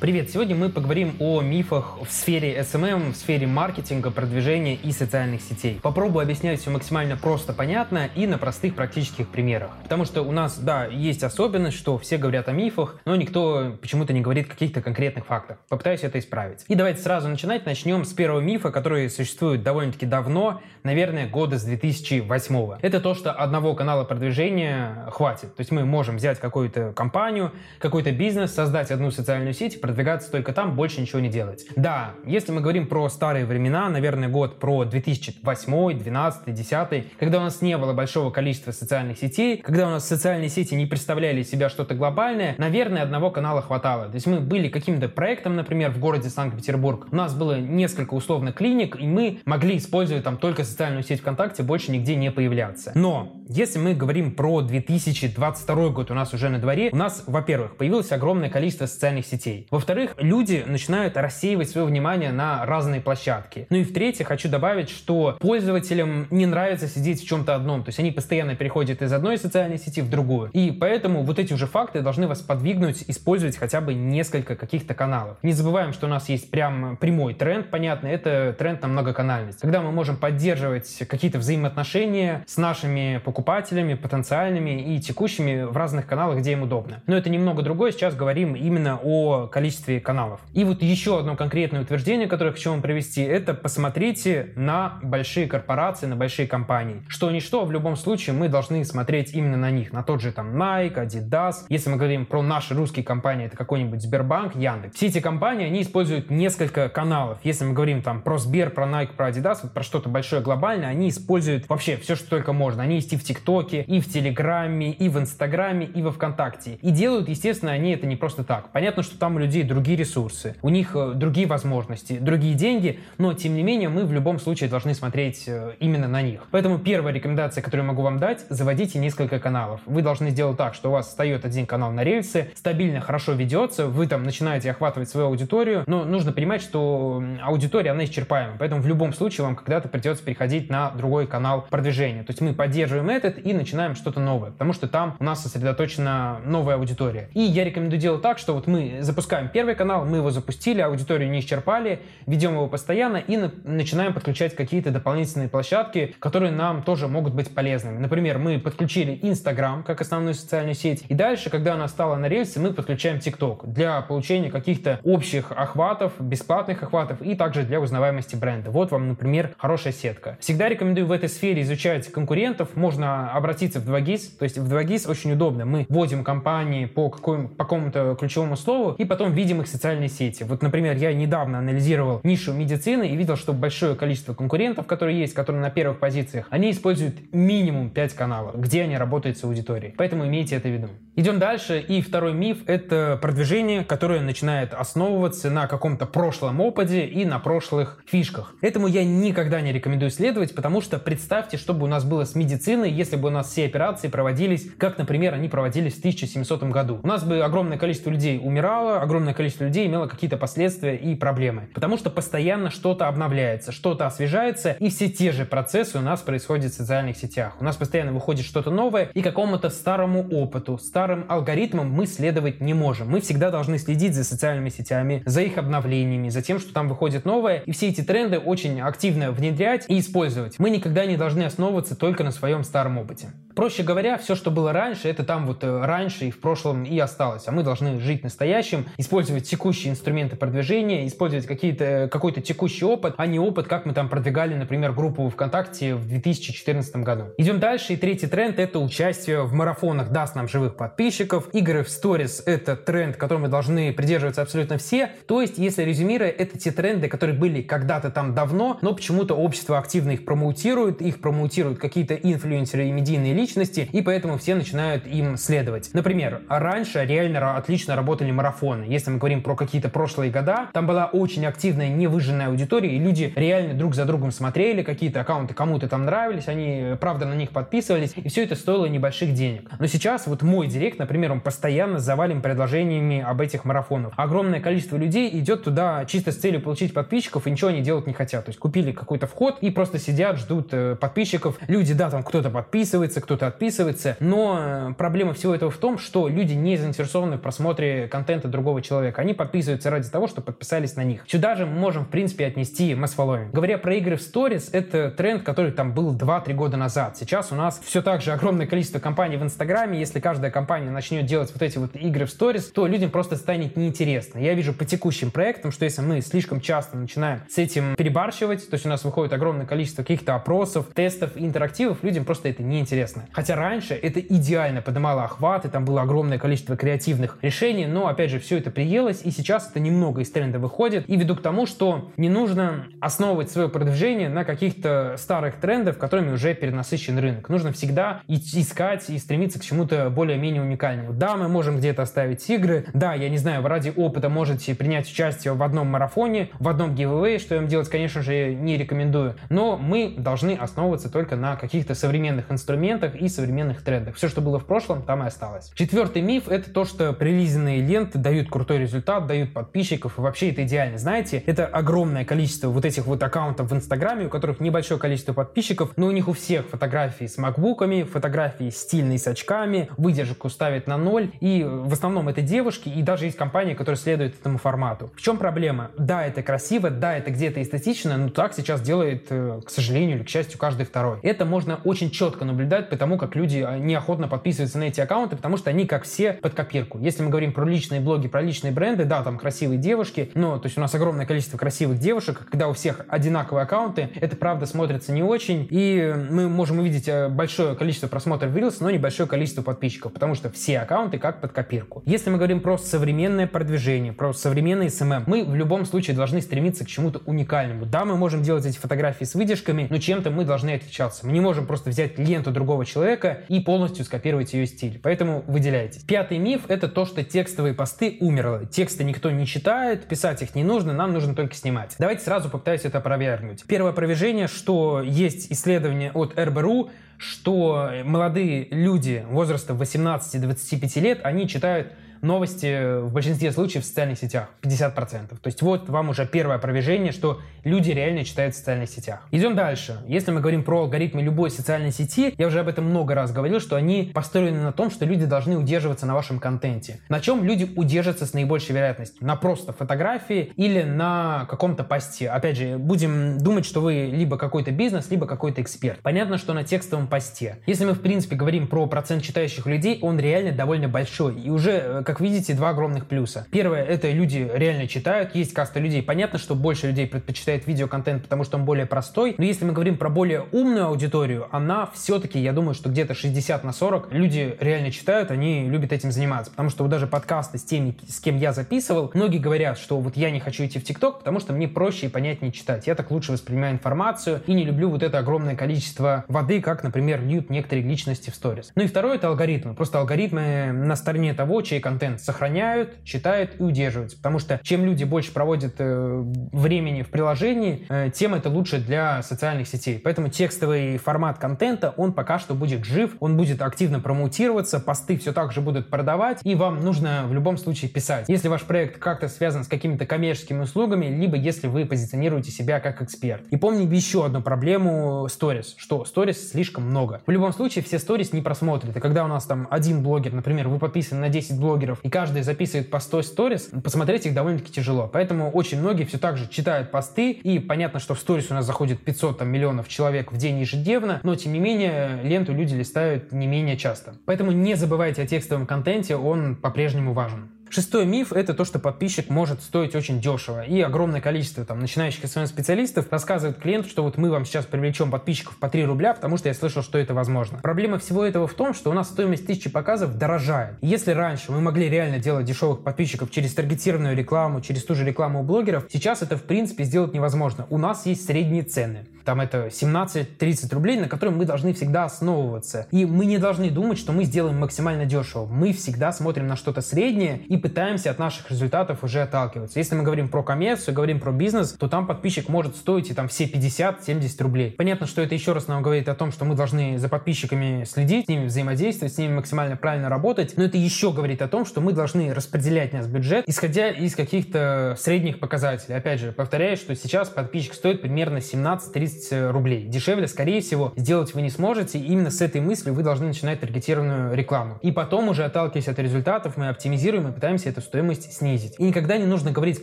Привет! Сегодня мы поговорим о мифах в сфере SMM, в сфере маркетинга, продвижения и социальных сетей. Попробую объяснять все максимально просто, понятно и на простых практических примерах. Потому что у нас, да, есть особенность, что все говорят о мифах, но никто почему-то не говорит каких-то конкретных фактах. Попытаюсь это исправить. И давайте сразу начинать. Начнем с первого мифа, который существует довольно-таки давно, наверное, года с 2008. Это то, что одного канала продвижения хватит. То есть мы можем взять какую-то компанию, какой-то бизнес, создать одну социальную сеть, продвигаться только там, больше ничего не делать. Да, если мы говорим про старые времена, наверное, год про 2008, 12, 10, когда у нас не было большого количества социальных сетей, когда у нас социальные сети не представляли себя что-то глобальное, наверное, одного канала хватало. То есть мы были каким-то проектом, например, в городе Санкт-Петербург. У нас было несколько условно клиник, и мы могли использовать там только социальную сеть ВКонтакте, больше нигде не появляться. Но если мы говорим про 2022 год, у нас уже на дворе, у нас, во-первых, появилось огромное количество социальных сетей. Во во-вторых, люди начинают рассеивать свое внимание на разные площадки. Ну и в-третьих, хочу добавить, что пользователям не нравится сидеть в чем-то одном. То есть они постоянно переходят из одной социальной сети в другую. И поэтому вот эти уже факты должны вас подвигнуть использовать хотя бы несколько каких-то каналов. Не забываем, что у нас есть прям прямой тренд, понятно, это тренд на многоканальность. Когда мы можем поддерживать какие-то взаимоотношения с нашими покупателями, потенциальными и текущими в разных каналах, где им удобно. Но это немного другое. Сейчас говорим именно о количестве каналов. И вот еще одно конкретное утверждение, которое хочу вам привести, это посмотрите на большие корпорации, на большие компании. Что ни что, в любом случае мы должны смотреть именно на них, на тот же там Nike, Adidas. Если мы говорим про наши русские компании, это какой-нибудь Сбербанк, Яндекс. Все эти компании, они используют несколько каналов. Если мы говорим там про Сбер, про Nike, про Adidas, вот про что-то большое глобальное, они используют вообще все, что только можно. Они есть и в ТикТоке, и в Телеграме, и в Инстаграме, и во Вконтакте. И делают, естественно, они это не просто так. Понятно, что там у людей другие ресурсы, у них э, другие возможности, другие деньги, но тем не менее мы в любом случае должны смотреть э, именно на них. Поэтому первая рекомендация, которую я могу вам дать, заводите несколько каналов. Вы должны сделать так, что у вас встает один канал на рельсы, стабильно, хорошо ведется, вы там начинаете охватывать свою аудиторию, но нужно понимать, что аудитория, она исчерпаема, поэтому в любом случае вам когда-то придется переходить на другой канал продвижения. То есть мы поддерживаем этот и начинаем что-то новое, потому что там у нас сосредоточена новая аудитория. И я рекомендую делать так, что вот мы запускаем первый канал, мы его запустили, аудиторию не исчерпали, ведем его постоянно и на, начинаем подключать какие-то дополнительные площадки, которые нам тоже могут быть полезными. Например, мы подключили Instagram как основную социальную сеть, и дальше, когда она стала на рельсы, мы подключаем TikTok для получения каких-то общих охватов, бесплатных охватов и также для узнаваемости бренда. Вот вам, например, хорошая сетка. Всегда рекомендую в этой сфере изучать конкурентов. Можно обратиться в 2GIS, то есть в 2GIS очень удобно. Мы вводим компании по, какой, по какому-то ключевому слову и потом видим их социальные сети. Вот, например, я недавно анализировал нишу медицины и видел, что большое количество конкурентов, которые есть, которые на первых позициях, они используют минимум 5 каналов, где они работают с аудиторией. Поэтому имейте это в виду. Идем дальше. И второй миф — это продвижение, которое начинает основываться на каком-то прошлом опыте и на прошлых фишках. Этому я никогда не рекомендую следовать, потому что представьте, что бы у нас было с медициной, если бы у нас все операции проводились, как, например, они проводились в 1700 году. У нас бы огромное количество людей умирало, огромное количество людей имело какие-то последствия и проблемы. Потому что постоянно что-то обновляется, что-то освежается, и все те же процессы у нас происходят в социальных сетях. У нас постоянно выходит что-то новое, и какому-то старому опыту, старым алгоритмам мы следовать не можем. Мы всегда должны следить за социальными сетями, за их обновлениями, за тем, что там выходит новое, и все эти тренды очень активно внедрять и использовать. Мы никогда не должны основываться только на своем старом опыте. Проще говоря, все, что было раньше, это там вот э, раньше и в прошлом и осталось. А мы должны жить настоящим, использовать текущие инструменты продвижения, использовать какие-то, какой-то текущий опыт, а не опыт, как мы там продвигали, например, группу ВКонтакте в 2014 году. Идем дальше. И третий тренд — это участие в марафонах даст нам живых подписчиков. Игры в сторис — это тренд, которым мы должны придерживаться абсолютно все. То есть, если резюмируя, это те тренды, которые были когда-то там давно, но почему-то общество активно их промоутирует, их промоутируют какие-то инфлюенсеры и медийные личности, и поэтому все начинают им следовать. Например, раньше реально отлично работали марафоны. Если мы говорим про какие-то прошлые года, там была очень активная, невыжженная аудитория, и люди реально друг за другом смотрели, какие-то аккаунты кому-то там нравились, они, правда, на них подписывались, и все это стоило небольших денег. Но сейчас вот мой директ, например, он постоянно завален предложениями об этих марафонах. Огромное количество людей идет туда чисто с целью получить подписчиков, и ничего они делать не хотят. То есть купили какой-то вход и просто сидят, ждут э, подписчиков. Люди, да, там кто-то подписывается, кто-то отписывается. Но проблема всего этого в том, что люди не заинтересованы в просмотре контента другого человека. Они подписываются ради того, что подписались на них. Сюда же мы можем, в принципе, отнести following. Говоря про игры в сторис, это тренд, который там был 2-3 года назад. Сейчас у нас все так же огромное количество компаний в Инстаграме. Если каждая компания начнет делать вот эти вот игры в сторис, то людям просто станет неинтересно. Я вижу по текущим проектам, что если мы слишком часто начинаем с этим перебарщивать, то есть у нас выходит огромное количество каких-то опросов, тестов, интерактивов, людям просто это неинтересно. Хотя раньше это идеально поднимало охват, и там было огромное количество креативных решений, но опять же все это приелось, и сейчас это немного из тренда выходит, и веду к тому, что не нужно основывать свое продвижение на каких-то старых трендах, которыми уже перенасыщен рынок. Нужно всегда искать и стремиться к чему-то более-менее уникальному. Да, мы можем где-то оставить игры, да, я не знаю, ради опыта можете принять участие в одном марафоне, в одном giveaway, что я вам делать, конечно же, не рекомендую, но мы должны основываться только на каких-то современных инструментах и современных трендах. Все, что было в прошлом, там и осталось. Четвертый миф — это то, что прилизанные ленты дают крутой результат, дают подписчиков, и вообще это идеально. Знаете, это огромное количество вот этих вот аккаунтов в Инстаграме, у которых небольшое количество подписчиков, но у них у всех фотографии с макбуками, фотографии стильные с очками, выдержку ставят на ноль, и в основном это девушки, и даже есть компании, которые следуют этому формату. В чем проблема? Да, это красиво, да, это где-то эстетично, но так сейчас делает, э, к сожалению или к счастью, каждый второй. Это можно очень четко наблюдать потому, как люди а, неохотно подписываются на эти аккаунты, потому что они, как все, под копирку. Если мы говорим про личные блоги, про личные бренды, да, там красивые девушки, но то есть у нас огромное количество красивых девушек, когда у всех одинаковые аккаунты, это правда смотрится не очень, и мы можем увидеть э, большое количество просмотров Reels, но небольшое количество подписчиков, потому что все аккаунты как под копирку. Если мы говорим про современное продвижение, про современный SMM, мы в любом случае должны стремиться к чему-то уникальному. Да, мы можем делать эти фотографии с выдержками, но чем-то мы должны отличаться. Мы не можем просто взять ленту другого человека и полностью скопировать ее стиль. Поэтому выделяйтесь. Пятый миф — это то, что текстовые посты умерли. Тексты никто не читает, писать их не нужно, нам нужно только снимать. Давайте сразу попытаюсь это опровергнуть. Первое опровержение, что есть исследование от РБРУ, что молодые люди возраста 18-25 лет, они читают новости в большинстве случаев в социальных сетях. 50%. То есть вот вам уже первое опровержение, что люди реально читают в социальных сетях. Идем дальше. Если мы говорим про алгоритмы любой социальной сети, я уже об этом много раз говорил, что они построены на том, что люди должны удерживаться на вашем контенте. На чем люди удержатся с наибольшей вероятностью? На просто фотографии или на каком-то посте. Опять же, будем думать, что вы либо какой-то бизнес, либо какой-то эксперт. Понятно, что на текстовом посте. Если мы, в принципе, говорим про процент читающих людей, он реально довольно большой. И уже, э, как видите, два огромных плюса. Первое, это люди реально читают, есть каста людей. Понятно, что больше людей предпочитает видеоконтент, потому что он более простой. Но если мы говорим про более умную аудиторию, она все-таки, я думаю, что где-то 60 на 40 люди реально читают, они любят этим заниматься. Потому что даже подкасты с теми, с кем я записывал, многие говорят, что вот я не хочу идти в ТикТок, потому что мне проще и понятнее читать. Я так лучше воспринимаю информацию и не люблю вот это огромное количество воды, как, например, льют некоторые личности в сторис. Ну и второе, это алгоритмы. Просто алгоритмы на стороне того, чей контент сохраняется сохраняют, читают и удерживаются. Потому что чем люди больше проводят э, времени в приложении, э, тем это лучше для социальных сетей. Поэтому текстовый формат контента, он пока что будет жив, он будет активно промоутироваться, посты все так же будут продавать, и вам нужно в любом случае писать. Если ваш проект как-то связан с какими-то коммерческими услугами, либо если вы позиционируете себя как эксперт. И помни еще одну проблему сторис, что сторис слишком много. В любом случае все сторис не просмотрят. И когда у нас там один блогер, например, вы подписаны на 10 блогеров, и каждый каждый записывает по 100 сторис, посмотреть их довольно-таки тяжело. Поэтому очень многие все так же читают посты, и понятно, что в сторис у нас заходит 500 там, миллионов человек в день ежедневно, но тем не менее ленту люди листают не менее часто. Поэтому не забывайте о текстовом контенте, он по-прежнему важен. Шестой миф – это то, что подписчик может стоить очень дешево. И огромное количество там начинающих СММ-специалистов рассказывает клиенту, что вот мы вам сейчас привлечем подписчиков по 3 рубля, потому что я слышал, что это возможно. Проблема всего этого в том, что у нас стоимость тысячи показов дорожает. И если раньше мы могли реально делать дешевых подписчиков через таргетированную рекламу, через ту же рекламу у блогеров, сейчас это в принципе сделать невозможно. У нас есть средние цены. Там это 17-30 рублей, на которые мы должны всегда основываться. И мы не должны думать, что мы сделаем максимально дешево. Мы всегда смотрим на что-то среднее и пытаемся от наших результатов уже отталкиваться. Если мы говорим про коммерцию, говорим про бизнес, то там подписчик может стоить и там все 50-70 рублей. Понятно, что это еще раз нам говорит о том, что мы должны за подписчиками следить, с ними взаимодействовать, с ними максимально правильно работать, но это еще говорит о том, что мы должны распределять наш бюджет, исходя из каких-то средних показателей. Опять же, повторяю, что сейчас подписчик стоит примерно 17-30 30 э, рублей. Дешевле, скорее всего, сделать вы не сможете. И именно с этой мыслью вы должны начинать таргетированную рекламу. И потом уже отталкиваясь от результатов, мы оптимизируем и пытаемся эту стоимость снизить. И никогда не нужно говорить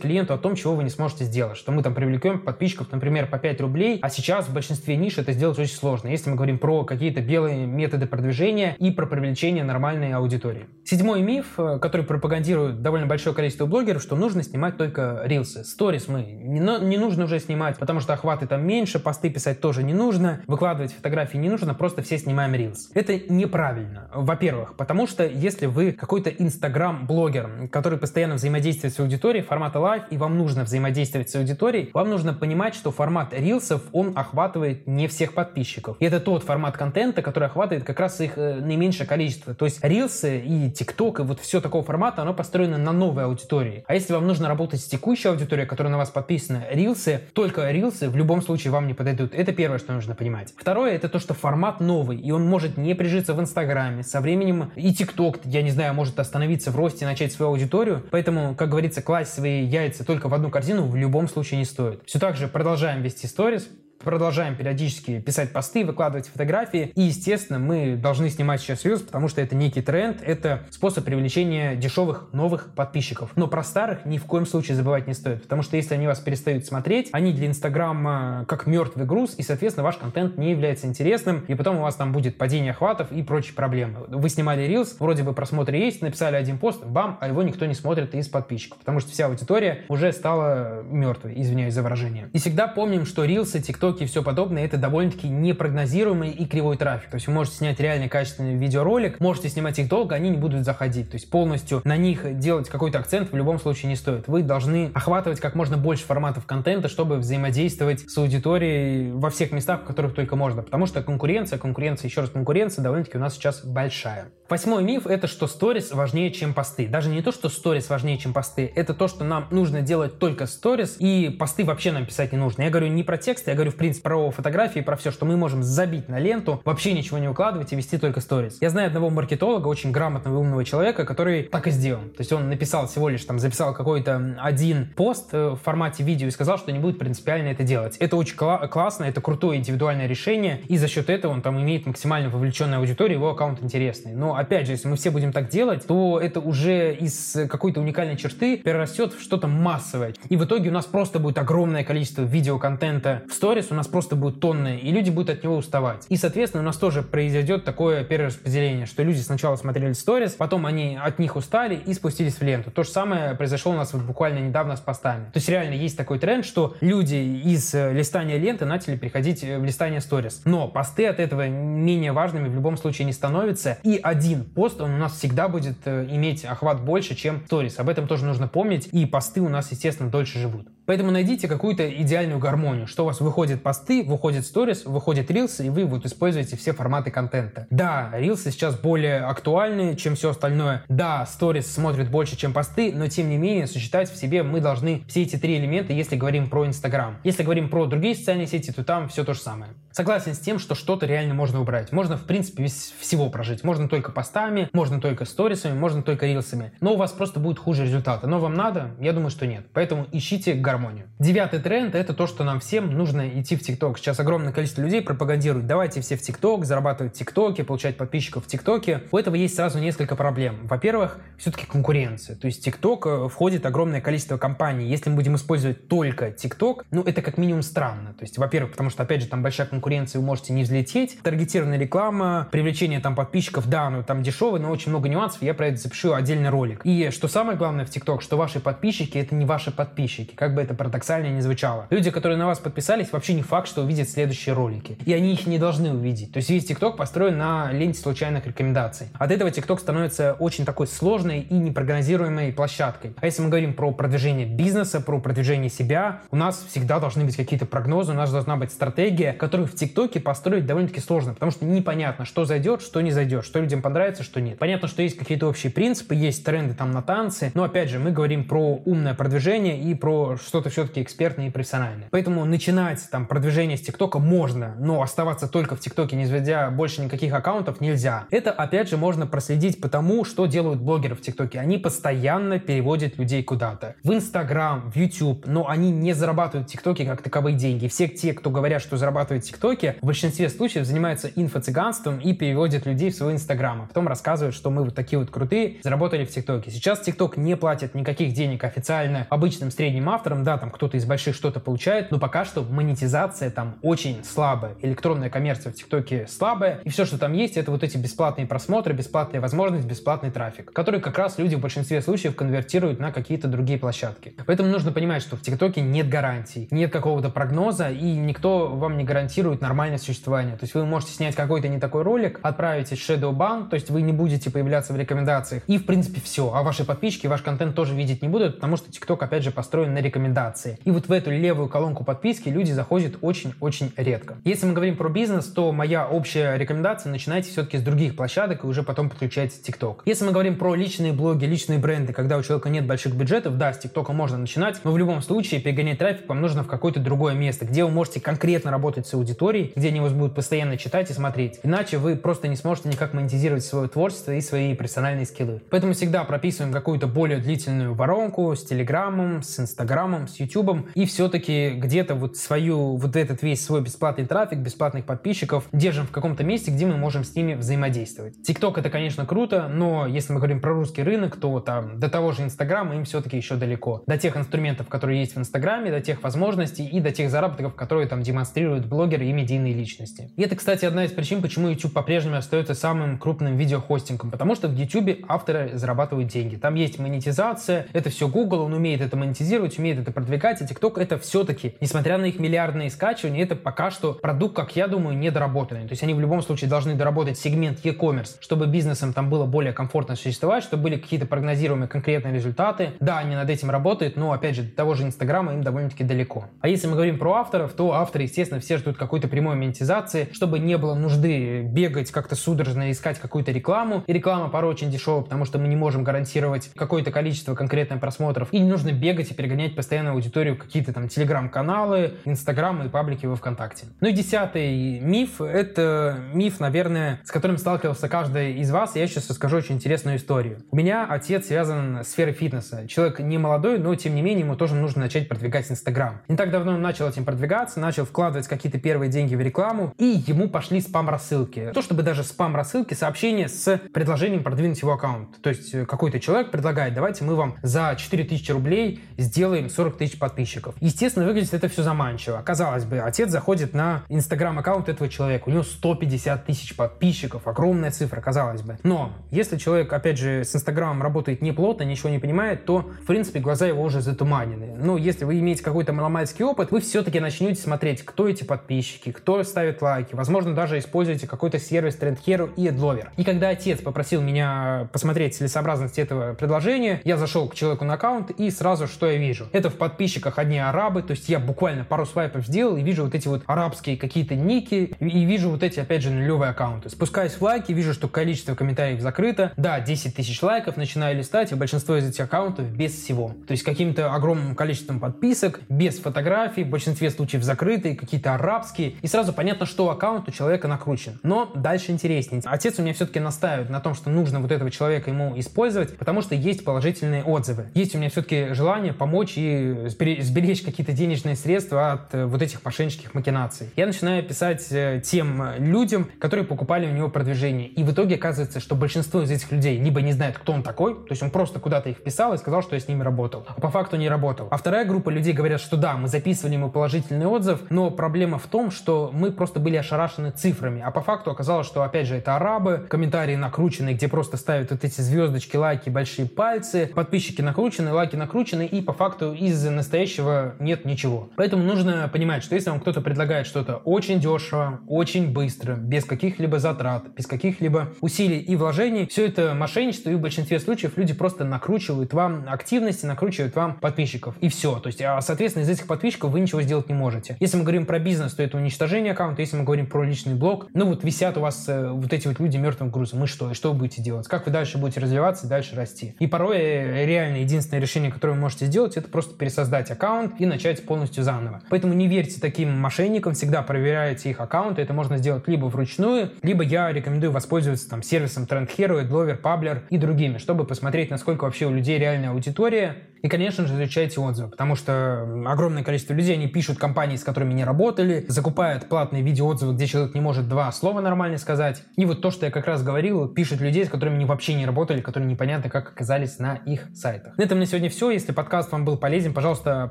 клиенту о том, чего вы не сможете сделать. Что мы там привлекем подписчиков, например, по 5 рублей, а сейчас в большинстве ниш это сделать очень сложно. Если мы говорим про какие-то белые методы продвижения и про привлечение нормальной аудитории. Седьмой миф, э, который пропагандирует довольно большое количество блогеров, что нужно снимать только рилсы. Сторис мы не, не нужно уже снимать, потому что охваты там меньше, посты писать тоже не нужно, выкладывать фотографии не нужно, просто все снимаем Reels. Это неправильно. Во-первых, потому что если вы какой-то инстаграм-блогер, который постоянно взаимодействует с аудиторией, формата live, и вам нужно взаимодействовать с аудиторией, вам нужно понимать, что формат рилсов, он охватывает не всех подписчиков. И это тот формат контента, который охватывает как раз их э, наименьшее количество. То есть рилсы и ТикТок и вот все такого формата, оно построено на новой аудитории. А если вам нужно работать с текущей аудиторией, которая на вас подписана, рилсы, только рилсы в любом случае вам не подойдут. Это первое, что нужно понимать. Второе, это то, что формат новый, и он может не прижиться в Инстаграме. Со временем и ТикТок, я не знаю, может остановиться в росте, начать свою аудиторию. Поэтому, как говорится, класть свои яйца только в одну корзину в любом случае не стоит. Все так же продолжаем вести сторис, продолжаем периодически писать посты, выкладывать фотографии. И, естественно, мы должны снимать сейчас Reels, потому что это некий тренд, это способ привлечения дешевых новых подписчиков. Но про старых ни в коем случае забывать не стоит, потому что если они вас перестают смотреть, они для Инстаграма как мертвый груз, и, соответственно, ваш контент не является интересным, и потом у вас там будет падение охватов и прочие проблемы. Вы снимали Reels, вроде бы просмотры есть, написали один пост, бам, а его никто не смотрит из подписчиков, потому что вся аудитория уже стала мертвой, извиняюсь за выражение. И всегда помним, что Reels, TikTok ТикТоке и все подобное, это довольно-таки непрогнозируемый и кривой трафик. То есть вы можете снять реально качественный видеоролик, можете снимать их долго, они не будут заходить. То есть полностью на них делать какой-то акцент в любом случае не стоит. Вы должны охватывать как можно больше форматов контента, чтобы взаимодействовать с аудиторией во всех местах, в которых только можно. Потому что конкуренция, конкуренция, еще раз конкуренция довольно-таки у нас сейчас большая. Восьмой миф — это что сторис важнее, чем посты. Даже не то, что сторис важнее, чем посты, это то, что нам нужно делать только сторис, и посты вообще нам писать не нужно. Я говорю не про текст, я говорю в принципе про фотографии, про все, что мы можем забить на ленту, вообще ничего не выкладывать и вести только сторис. Я знаю одного маркетолога, очень грамотного и умного человека, который так и сделал. То есть он написал всего лишь, там, записал какой-то один пост э, в формате видео и сказал, что не будет принципиально это делать. Это очень кла- классно, это крутое индивидуальное решение, и за счет этого он там имеет максимально вовлеченную аудиторию, его аккаунт интересный. Но опять же, если мы все будем так делать, то это уже из какой-то уникальной черты перерастет в что-то массовое. И в итоге у нас просто будет огромное количество видеоконтента в сторис, у нас просто будет тонны, и люди будут от него уставать. И, соответственно, у нас тоже произойдет такое перераспределение, что люди сначала смотрели сторис, потом они от них устали и спустились в ленту. То же самое произошло у нас вот буквально недавно с постами. То есть реально есть такой тренд, что люди из э, листания ленты начали переходить в листание сторис. Но посты от этого менее важными в любом случае не становятся. И один пост пост, он у нас всегда будет э, иметь охват больше, чем сторис. Об этом тоже нужно помнить, и посты у нас, естественно, дольше живут. Поэтому найдите какую-то идеальную гармонию, что у вас выходит посты, выходит сторис, выходит рилсы, и вы вот используете все форматы контента. Да, рилсы сейчас более актуальны, чем все остальное. Да, сторис смотрит больше, чем посты, но тем не менее сочетать в себе мы должны все эти три элемента, если говорим про Инстаграм. Если говорим про другие социальные сети, то там все то же самое. Согласен с тем, что что-то реально можно убрать. Можно, в принципе, без всего прожить. Можно только постами, можно только сторисами, можно только рилсами. Но у вас просто будет хуже результата. Но вам надо? Я думаю, что нет. Поэтому ищите гармонию. Девятый тренд — это то, что нам всем нужно идти в ТикТок. Сейчас огромное количество людей пропагандирует. Давайте все в ТикТок, зарабатывать в ТикТоке, получать подписчиков в ТикТоке. У этого есть сразу несколько проблем. Во-первых, все-таки конкуренция. То есть ТикТок э, входит огромное количество компаний. Если мы будем использовать только ТикТок, ну это как минимум странно. То есть, во-первых, потому что, опять же, там большая конкуренция, вы можете не взлететь. Таргетированная реклама, привлечение там подписчиков, да, ну там дешевый, но очень много нюансов. Я про это запишу отдельный ролик. И что самое главное в ТикТок, что ваши подписчики — это не ваши подписчики. Как бы это парадоксально не звучало. Люди, которые на вас подписались, вообще не факт, что увидят следующие ролики. И они их не должны увидеть. То есть весь ТикТок построен на ленте случайных рекомендаций. От этого ТикТок становится очень такой сложной и непрогнозируемой площадкой. А если мы говорим про продвижение бизнеса, про продвижение себя, у нас всегда должны быть какие-то прогнозы, у нас должна быть стратегия, которую в ТикТоке построить довольно-таки сложно, потому что непонятно, что зайдет, что не зайдет, что людям понравится, что нет. Понятно, что есть какие-то общие принципы, есть тренды там на танцы, но опять же, мы говорим про умное продвижение и про что что-то все-таки экспертное и профессиональное. Поэтому начинать там продвижение с ТикТока можно, но оставаться только в ТикТоке, не заведя больше никаких аккаунтов, нельзя. Это, опять же, можно проследить по тому, что делают блогеры в ТикТоке. Они постоянно переводят людей куда-то. В Инстаграм, в YouTube, но они не зарабатывают в ТикТоке как таковые деньги. Все те, кто говорят, что зарабатывают в ТикТоке, в большинстве случаев занимаются инфо-цыганством и переводят людей в свой Инстаграм, а потом рассказывают, что мы вот такие вот крутые, заработали в ТикТоке. Сейчас ТикТок не платит никаких денег официально обычным средним авторам, да, там кто-то из больших что-то получает, но пока что монетизация там очень слабая. Электронная коммерция в ТикТоке слабая, и все, что там есть, это вот эти бесплатные просмотры, бесплатная возможность, бесплатный трафик, который как раз люди в большинстве случаев конвертируют на какие-то другие площадки. Поэтому нужно понимать, что в ТикТоке нет гарантий, нет какого-то прогноза, и никто вам не гарантирует нормальное существование. То есть вы можете снять какой-то не такой ролик, отправить shadow ban, то есть вы не будете появляться в рекомендациях, и в принципе все. А ваши подписчики ваш контент тоже видеть не будут, потому что TikTok опять же построен на рекомендации. И вот в эту левую колонку подписки люди заходят очень-очень редко. Если мы говорим про бизнес, то моя общая рекомендация начинайте все-таки с других площадок и уже потом подключайте TikTok. Если мы говорим про личные блоги, личные бренды, когда у человека нет больших бюджетов, да, с TikTok можно начинать, но в любом случае перегонять трафик вам нужно в какое-то другое место, где вы можете конкретно работать с аудиторией, где они вас будут постоянно читать и смотреть. Иначе вы просто не сможете никак монетизировать свое творчество и свои персональные скиллы. Поэтому всегда прописываем какую-то более длительную воронку с Телеграмом, с Инстаграмом, с Ютубом и все-таки где-то вот свою, вот этот весь свой бесплатный трафик, бесплатных подписчиков держим в каком-то месте, где мы можем с ними взаимодействовать. ТикТок это, конечно, круто, но если мы говорим про русский рынок, то там до того же Инстаграма им все-таки еще далеко. До тех инструментов, которые есть в Инстаграме, до тех возможностей и до тех заработков, которые там демонстрируют блогеры и медийные личности. И это, кстати, одна из причин, почему YouTube по-прежнему остается самым крупным видеохостингом, потому что в YouTube авторы зарабатывают деньги. Там есть монетизация, это все Google, он умеет это монетизировать, умеет это продвигать, а TikTok это все-таки, несмотря на их миллиардные скачивания, это пока что продукт, как я думаю, недоработанный. То есть они в любом случае должны доработать сегмент e-commerce, чтобы бизнесам там было более комфортно существовать, чтобы были какие-то прогнозируемые конкретные результаты. Да, они над этим работают, но опять же, до того же Инстаграма им довольно-таки далеко. А если мы говорим про авторов, то авторы, естественно, все ждут какой-то прямой монетизации, чтобы не было нужды бегать как-то судорожно, искать какую-то рекламу. И реклама порой очень дешевая, потому что мы не можем гарантировать какое-то количество конкретных просмотров. И не нужно бегать и перегонять постоянно аудиторию в какие-то там телеграм-каналы, инстаграмы и паблики во ВКонтакте. Ну и десятый миф — это миф, наверное, с которым сталкивался каждый из вас. Я сейчас расскажу очень интересную историю. У меня отец связан с сферой фитнеса. Человек не молодой, но тем не менее ему тоже нужно начать продвигать Инстаграм. Не так давно он начал этим продвигаться, начал вкладывать какие-то первые деньги в рекламу, и ему пошли спам-рассылки. То, чтобы даже спам-рассылки, сообщения с предложением продвинуть его аккаунт. То есть э, какой-то человек предлагает, давайте мы вам за 4000 рублей сделаем 40 тысяч подписчиков. Естественно, выглядит это все заманчиво. Казалось бы, отец заходит на инстаграм-аккаунт этого человека, у него 150 тысяч подписчиков, огромная цифра, казалось бы. Но если человек, опять же, с инстаграмом работает не плотно, ничего не понимает, то, в принципе, глаза его уже затуманены. Но если вы имеете какой-то маломальский опыт, вы все-таки начнете смотреть, кто эти подписчики, кто ставит лайки, возможно, даже используете какой-то сервис Trend Hero и AdLover. И когда отец попросил меня посмотреть целесообразность этого предложения, я зашел к человеку на аккаунт и сразу что я вижу? Это в подписчиках одни арабы, то есть я буквально пару свайпов сделал и вижу вот эти вот арабские какие-то ники и вижу вот эти, опять же, нулевые аккаунты. Спускаюсь в лайки, вижу, что количество комментариев закрыто. Да, 10 тысяч лайков, начинаю листать, и большинство из этих аккаунтов без всего. То есть каким-то огромным количеством подписок, без фотографий, в большинстве случаев закрытые, какие-то арабские. И сразу понятно, что аккаунт у человека накручен. Но дальше интереснее. Отец у меня все-таки настаивает на том, что нужно вот этого человека ему использовать, потому что есть положительные отзывы. Есть у меня все-таки желание помочь и сберечь какие-то денежные средства от э, вот этих мошеннических макинаций. Я начинаю писать э, тем людям, которые покупали у него продвижение. И в итоге оказывается, что большинство из этих людей либо не знает, кто он такой, то есть он просто куда-то их писал и сказал, что я с ними работал, а по факту не работал. А вторая группа людей говорят, что да, мы записывали ему положительный отзыв, но проблема в том, что мы просто были ошарашены цифрами, а по факту оказалось, что опять же это арабы, комментарии накручены, где просто ставят вот эти звездочки, лайки, большие пальцы, подписчики накручены, лайки накручены, и по факту из настоящего нет ничего. Поэтому нужно понимать, что если вам кто-то предлагает что-то очень дешево, очень быстро, без каких-либо затрат, без каких-либо усилий и вложений, все это мошенничество, и в большинстве случаев люди просто накручивают вам активности, накручивают вам подписчиков, и все. То есть, а, соответственно, из этих подписчиков вы ничего сделать не можете. Если мы говорим про бизнес, то это уничтожение аккаунта, если мы говорим про личный блог, ну вот висят у вас э, вот эти вот люди мертвым грузом, и что? И что вы будете делать? Как вы дальше будете развиваться и дальше расти? И порой э, реально единственное решение, которое вы можете сделать, это просто пересоздать аккаунт и начать полностью заново. Поэтому не верьте таким мошенникам, всегда проверяйте их аккаунты. Это можно сделать либо вручную, либо я рекомендую воспользоваться там сервисом Trend Hero, Adlover, Pabler и другими, чтобы посмотреть, насколько вообще у людей реальная аудитория, и, конечно же, изучайте отзывы, потому что огромное количество людей, они пишут компании, с которыми не работали, закупают платные видеоотзывы, где человек не может два слова нормально сказать. И вот то, что я как раз говорил, пишут людей, с которыми они вообще не работали, которые непонятно как оказались на их сайтах. На этом на сегодня все. Если подкаст вам был полезен, пожалуйста,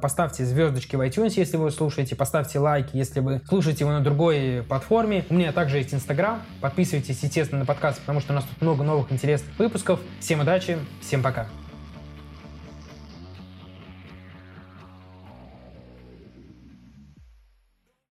поставьте звездочки в iTunes, если вы слушаете, поставьте лайки, если вы слушаете его на другой платформе. У меня также есть Инстаграм. Подписывайтесь, естественно, на подкаст, потому что у нас тут много новых интересных выпусков. Всем удачи, всем пока.